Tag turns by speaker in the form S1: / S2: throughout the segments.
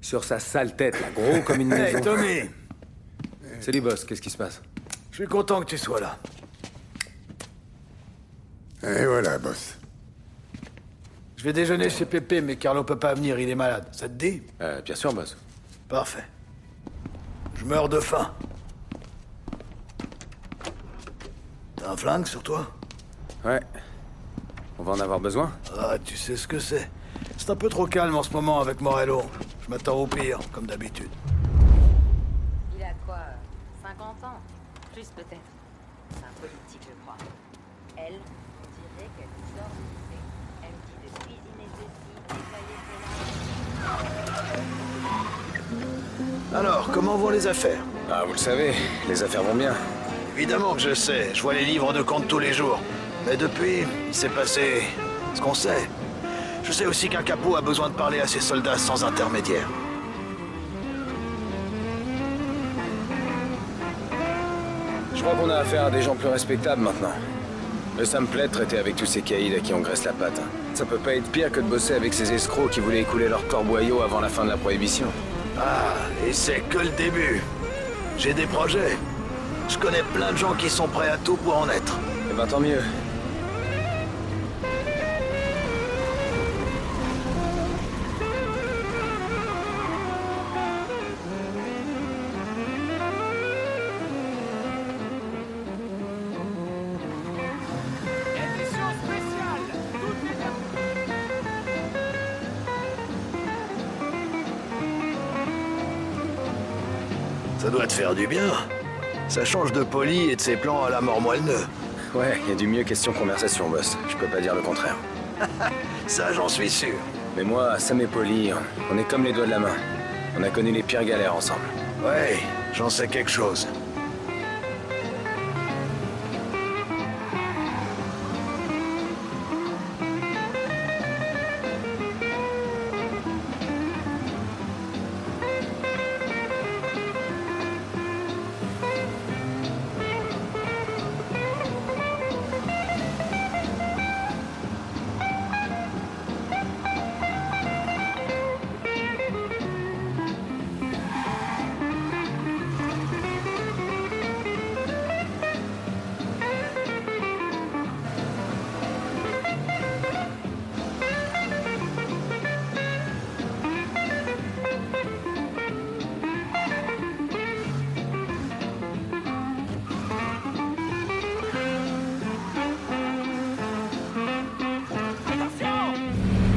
S1: Sur sa sale tête, là, gros comme une
S2: Hey
S1: maison.
S2: Tommy,
S1: Salut boss, qu'est-ce qui se passe?
S2: Je suis content que tu sois là.
S3: Et voilà, boss.
S2: Je vais déjeuner chez Pépé, mais Carlo peut pas venir, il est malade. Ça te dit?
S1: Euh, Bien sûr, boss.
S2: Parfait. Je meurs de faim. T'as un flingue sur toi?
S1: Ouais. On va en avoir besoin?
S2: Ah, tu sais ce que c'est. C'est un peu trop calme en ce moment avec Morello. Je m'attends au pire, comme d'habitude.
S4: Il a quoi euh, 50 ans? Plus peut-être. C'est un politique, je crois. Elle, on dirait qu'elle sort du lycée. Elle me dit de cuisiner ceci, nettoyer cela.
S2: Alors, comment vont les affaires?
S1: Ah, vous le savez, les affaires vont bien.
S2: Évidemment que je sais, je vois les livres de comptes tous les jours. Mais depuis, il s'est passé ce qu'on sait. Je sais aussi qu'un capot a besoin de parler à ses soldats sans intermédiaire.
S1: Je crois qu'on a affaire à des gens plus respectables maintenant. Mais ça me plaît de traiter avec tous ces caïds à qui on graisse la patte. Ça peut pas être pire que de bosser avec ces escrocs qui voulaient écouler leur corboyau avant la fin de la prohibition.
S2: Ah, et c'est que le début. J'ai des projets. Je connais plein de gens qui sont prêts à tout pour en être.
S1: Eh ben tant mieux.
S2: Te faire du bien. Ça change de poli et de ses plans à la mort moelleux.
S1: Ouais, y a du mieux question conversation, boss. Je peux pas dire le contraire.
S2: Ça, j'en suis sûr.
S1: Mais moi, Sam et Polly, on est comme les doigts de la main. On a connu les pires galères ensemble.
S2: Ouais, j'en sais quelque chose.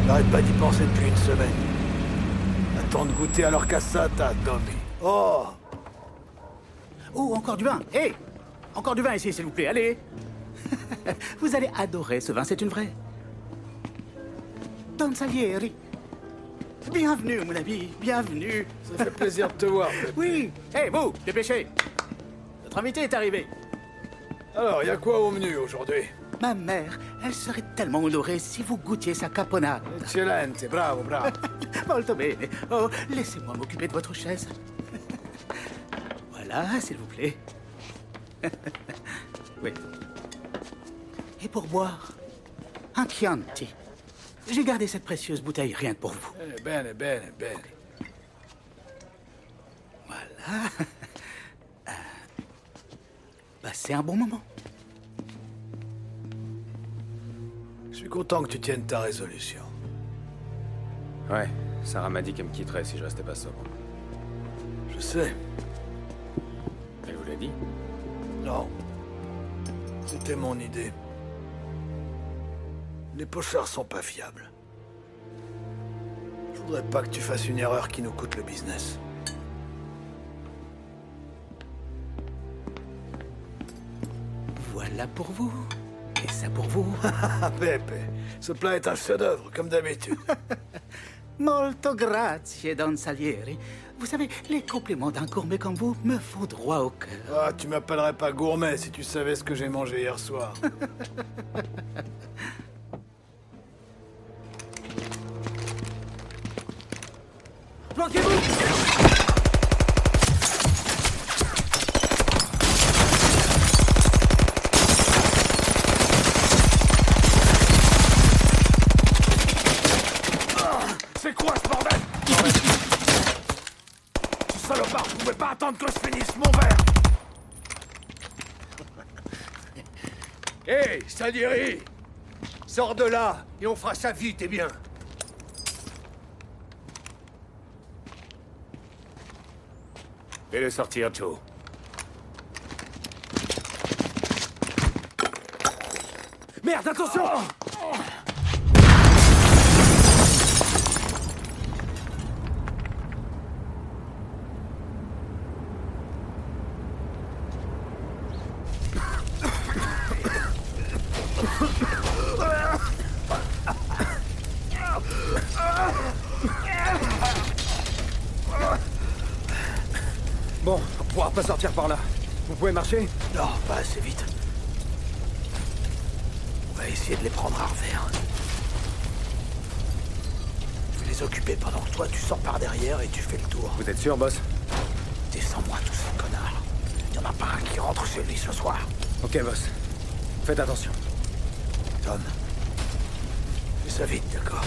S2: J'arrête pas d'y penser depuis une semaine. Attends de goûter à leur cassata, Tommy. Oh
S5: Oh, encore du vin Hé Encore du vin ici, s'il vous plaît, allez Vous allez adorer ce vin, c'est une vraie. Don Salieri. Bienvenue, mon ami, bienvenue.
S2: Ça fait plaisir de te voir.
S5: Oui Hé, vous, dépêchez Notre invité est arrivé.
S2: Alors, y a quoi au menu aujourd'hui?
S5: Ma mère, elle serait tellement honorée si vous goûtiez sa caponade.
S2: Excellente, bravo, bravo.
S5: Molto bene. Oh, laissez-moi m'occuper de votre chaise. voilà, s'il vous plaît. oui. Et pour boire, un Chianti. J'ai gardé cette précieuse bouteille rien que pour vous.
S2: Eh, Bene, bene, bene.
S5: Voilà. Euh, Passez un bon moment.
S2: Content que tu tiennes ta résolution.
S1: Ouais, Sarah m'a dit qu'elle me quitterait si je restais pas sobre.
S2: Je sais.
S1: Elle vous l'a dit?
S2: Non. C'était mon idée. Les pochards sont pas fiables. Je voudrais pas que tu fasses une erreur qui nous coûte le business.
S5: Voilà pour vous. Et ça pour vous.
S2: Ah, Pepe, ce plat est un chef-d'œuvre, comme d'habitude.
S5: Molto grazie, Don Salieri. Vous savez, les compliments d'un gourmet comme vous me font droit au cœur.
S2: Ah, tu m'appellerais pas gourmet si tu savais ce que j'ai mangé hier soir.
S5: Planquez-vous
S2: C'est quoi ce bordel
S6: attendre que je finisse mon verre Hé, Salieri Sors de là, et on fera ça vite et bien. Fais-le sortir, Joe. Merde, attention
S1: Bon, on pourra pas sortir par là. Vous pouvez marcher
S6: Non, pas assez vite. On va essayer de les prendre à revers. Je vais les occuper pendant que toi tu sors par derrière et tu fais le tour.
S1: Vous êtes sûr, boss
S6: Descends-moi tous ces connards. Il y en a pas un qui rentre chez lui ce soir.
S1: Ok, boss. Faites attention.
S6: Tom. Fais ça vite, d'accord?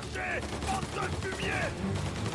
S1: marcher Bande de fumier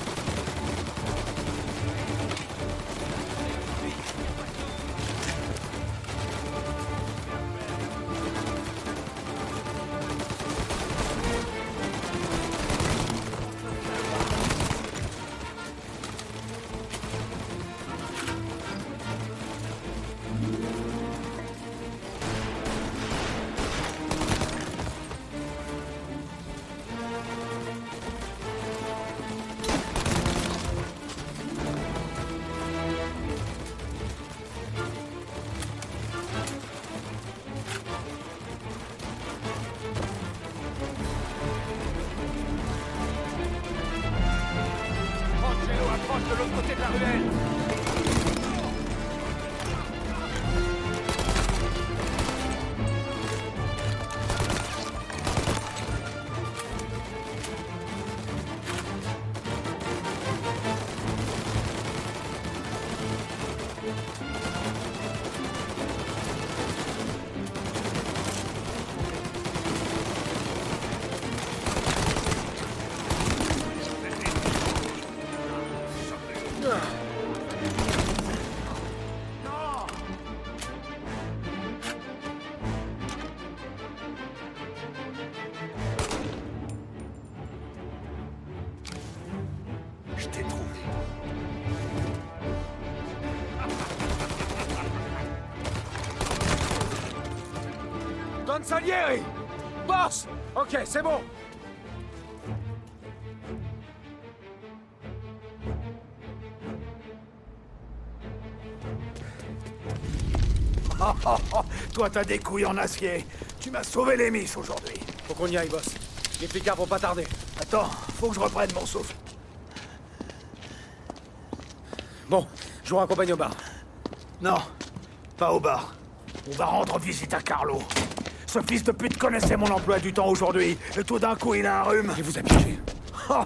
S6: Je t'ai trouvé.
S1: Don Salieri Boss Ok, c'est bon
S6: Toi, t'as des couilles en acier. Tu m'as sauvé les miss aujourd'hui.
S1: Faut qu'on y aille, boss. Les flicards vont pas tarder.
S6: Attends, faut que je reprenne mon souffle.
S1: Bon, je vous raccompagne au bar.
S6: Non, pas au bar. On va rendre visite à Carlo. Ce fils de pute connaissait mon emploi du temps aujourd'hui, et tout d'un coup il a un rhume.
S1: Il vous a piégé.
S6: Oh,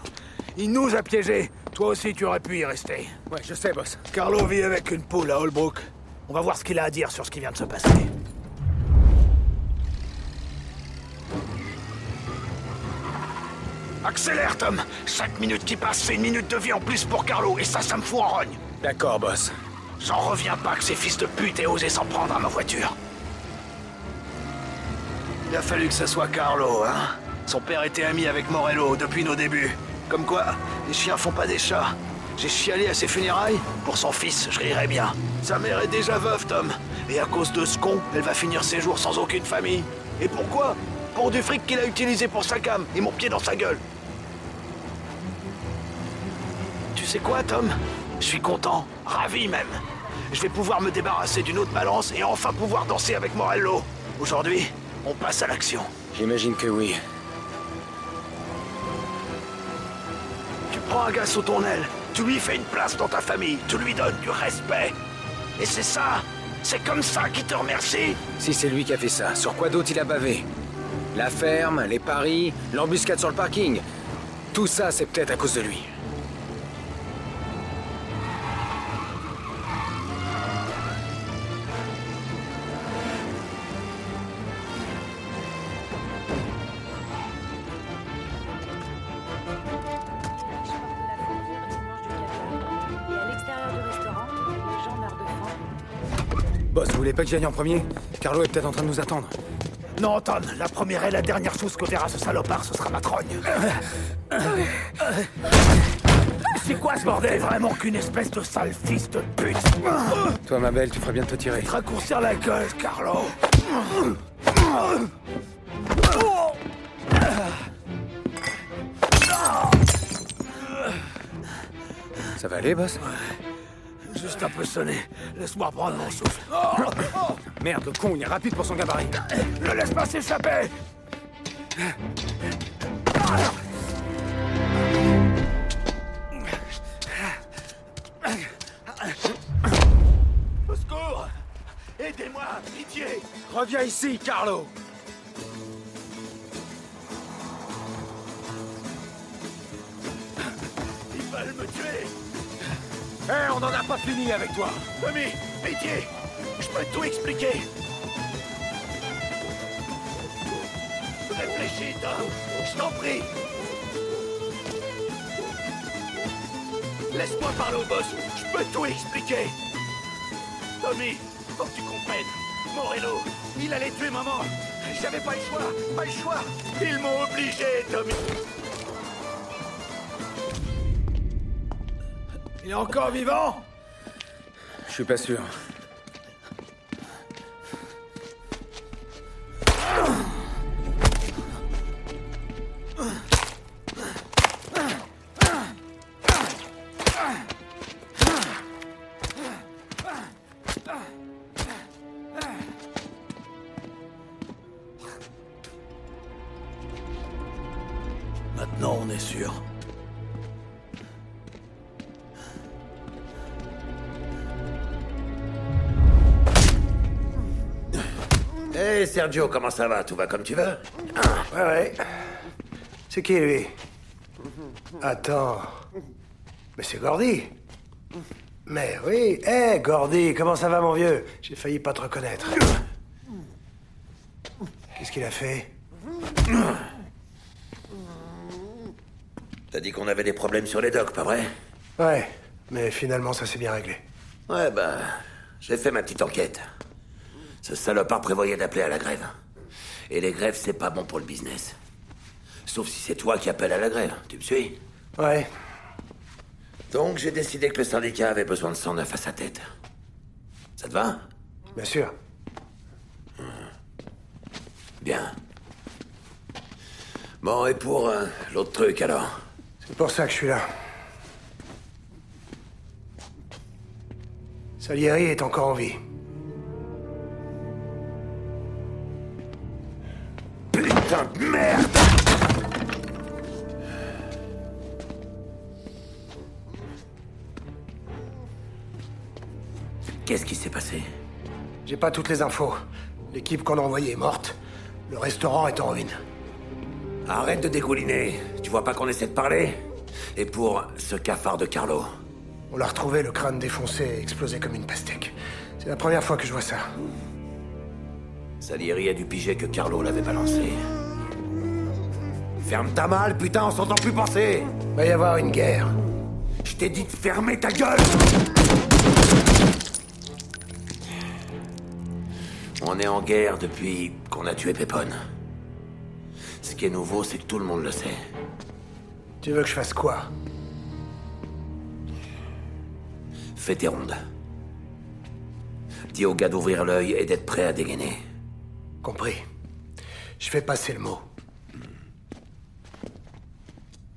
S6: il nous a piégés. Toi aussi tu aurais pu y rester.
S1: Ouais, je sais, boss.
S6: Carlo vit avec une poule à Holbrook. On va voir ce qu'il a à dire sur ce qui vient de se passer. Accélère, Tom Chaque minute qui passe, c'est une minute de vie en plus pour Carlo, et ça, ça me fout en rogne.
S1: D'accord, boss.
S6: J'en reviens pas que ces fils de pute aient osé s'en prendre à ma voiture. Il a fallu que ce soit Carlo, hein Son père était ami avec Morello depuis nos débuts. Comme quoi, les chiens font pas des chats. J'ai chialé à ses funérailles Pour son fils, je rirais bien. Sa mère est déjà veuve, Tom. Et à cause de ce con, elle va finir ses jours sans aucune famille. Et pourquoi? Pour du fric qu'il a utilisé pour sa cam et mon pied dans sa gueule. Tu sais quoi, Tom? Je suis content, ravi même. Je vais pouvoir me débarrasser d'une autre balance et enfin pouvoir danser avec Morello. Aujourd'hui, on passe à l'action.
S1: J'imagine que oui.
S6: Tu prends un gars sous ton aile, tu lui fais une place dans ta famille, tu lui donnes du respect. Et c'est ça,
S2: C'est comme ça qu'il te remercie
S1: Si c'est lui qui a fait ça, sur quoi d'autre il a bavé? La ferme, les paris, l'embuscade sur le parking. Tout ça, c'est peut-être à cause de lui. Boss, vous voulez pas que j'y aille en premier Carlo est peut-être en train de nous attendre.
S6: Non, Ton, la première et la dernière chose que verra ce salopard, ce sera ma trogne. C'est quoi ce bordel? Vraiment qu'une espèce de sale fils de pute
S1: Toi, ma belle, tu ferais bien de te tirer.
S6: Te raccourcir la gueule, Carlo
S1: Ça va aller, boss?
S6: Juste un peu sonné. Laisse-moi prendre mon souffle.
S1: Merde, le con, il est rapide pour son gabarit.
S6: Ne laisse pas s'échapper Au secours Aidez-moi, pitié
S1: Reviens ici, Carlo
S6: Ils veulent me tuer
S1: Eh, on n'en a pas fini avec toi.
S6: Tommy, pitié. Je peux tout expliquer. Réfléchis, Tom. Je t'en prie. Laisse-moi parler au boss. Je peux tout expliquer. Tommy, faut que tu comprennes. Morello, il allait tuer maman. J'avais pas le choix Pas le choix. Ils m'ont obligé, Tommy Il est encore vivant?
S1: Je suis pas sûr.
S3: Hé Sergio, comment ça va? Tout va comme tu veux? Ouais, ouais. C'est qui lui? Attends. Mais c'est Gordy. Mais oui. Hé Gordy, comment ça va mon vieux? J'ai failli pas te reconnaître. Qu'est-ce qu'il a fait?
S7: T'as dit qu'on avait des problèmes sur les docks, pas vrai?
S3: Ouais, mais finalement ça s'est bien réglé.
S7: Ouais, bah, j'ai fait ma petite enquête. Ce salopard prévoyait d'appeler à la grève. Et les grèves, c'est pas bon pour le business. Sauf si c'est toi qui appelles à la grève, tu me suis?
S3: Ouais,
S7: Donc j'ai décidé que le syndicat avait besoin de 109 à sa tête. Ça te va?
S3: Bien sûr.
S7: Bien. Bon, et pour euh, l'autre truc alors?
S3: C'est pour ça que je suis là. Salieri est encore en vie.
S7: Putain de merde Qu'est-ce qui s'est passé?
S3: J'ai pas toutes les infos. L'équipe qu'on a envoyée est morte. Le restaurant est en ruine.
S7: Arrête de dégouliner. Tu vois pas qu'on essaie de parler? Et pour ce cafard de Carlo
S3: On l'a retrouvé, le crâne défoncé et explosé comme une pastèque. C'est la première fois que je vois ça.
S7: Salieri a dû piger que Carlo l'avait balancé. Ferme ta malle, putain, on s'entend plus penser
S3: Va y avoir une guerre.
S7: Je t'ai dit de fermer ta gueule On est en guerre depuis qu'on a tué Pépone. Ce qui est nouveau, c'est que tout le monde le sait.
S3: Tu veux que je fasse quoi?
S7: Fais tes rondes. Dis au gars d'ouvrir l'œil et d'être prêt à dégainer.
S3: Compris. Je fais passer le mot.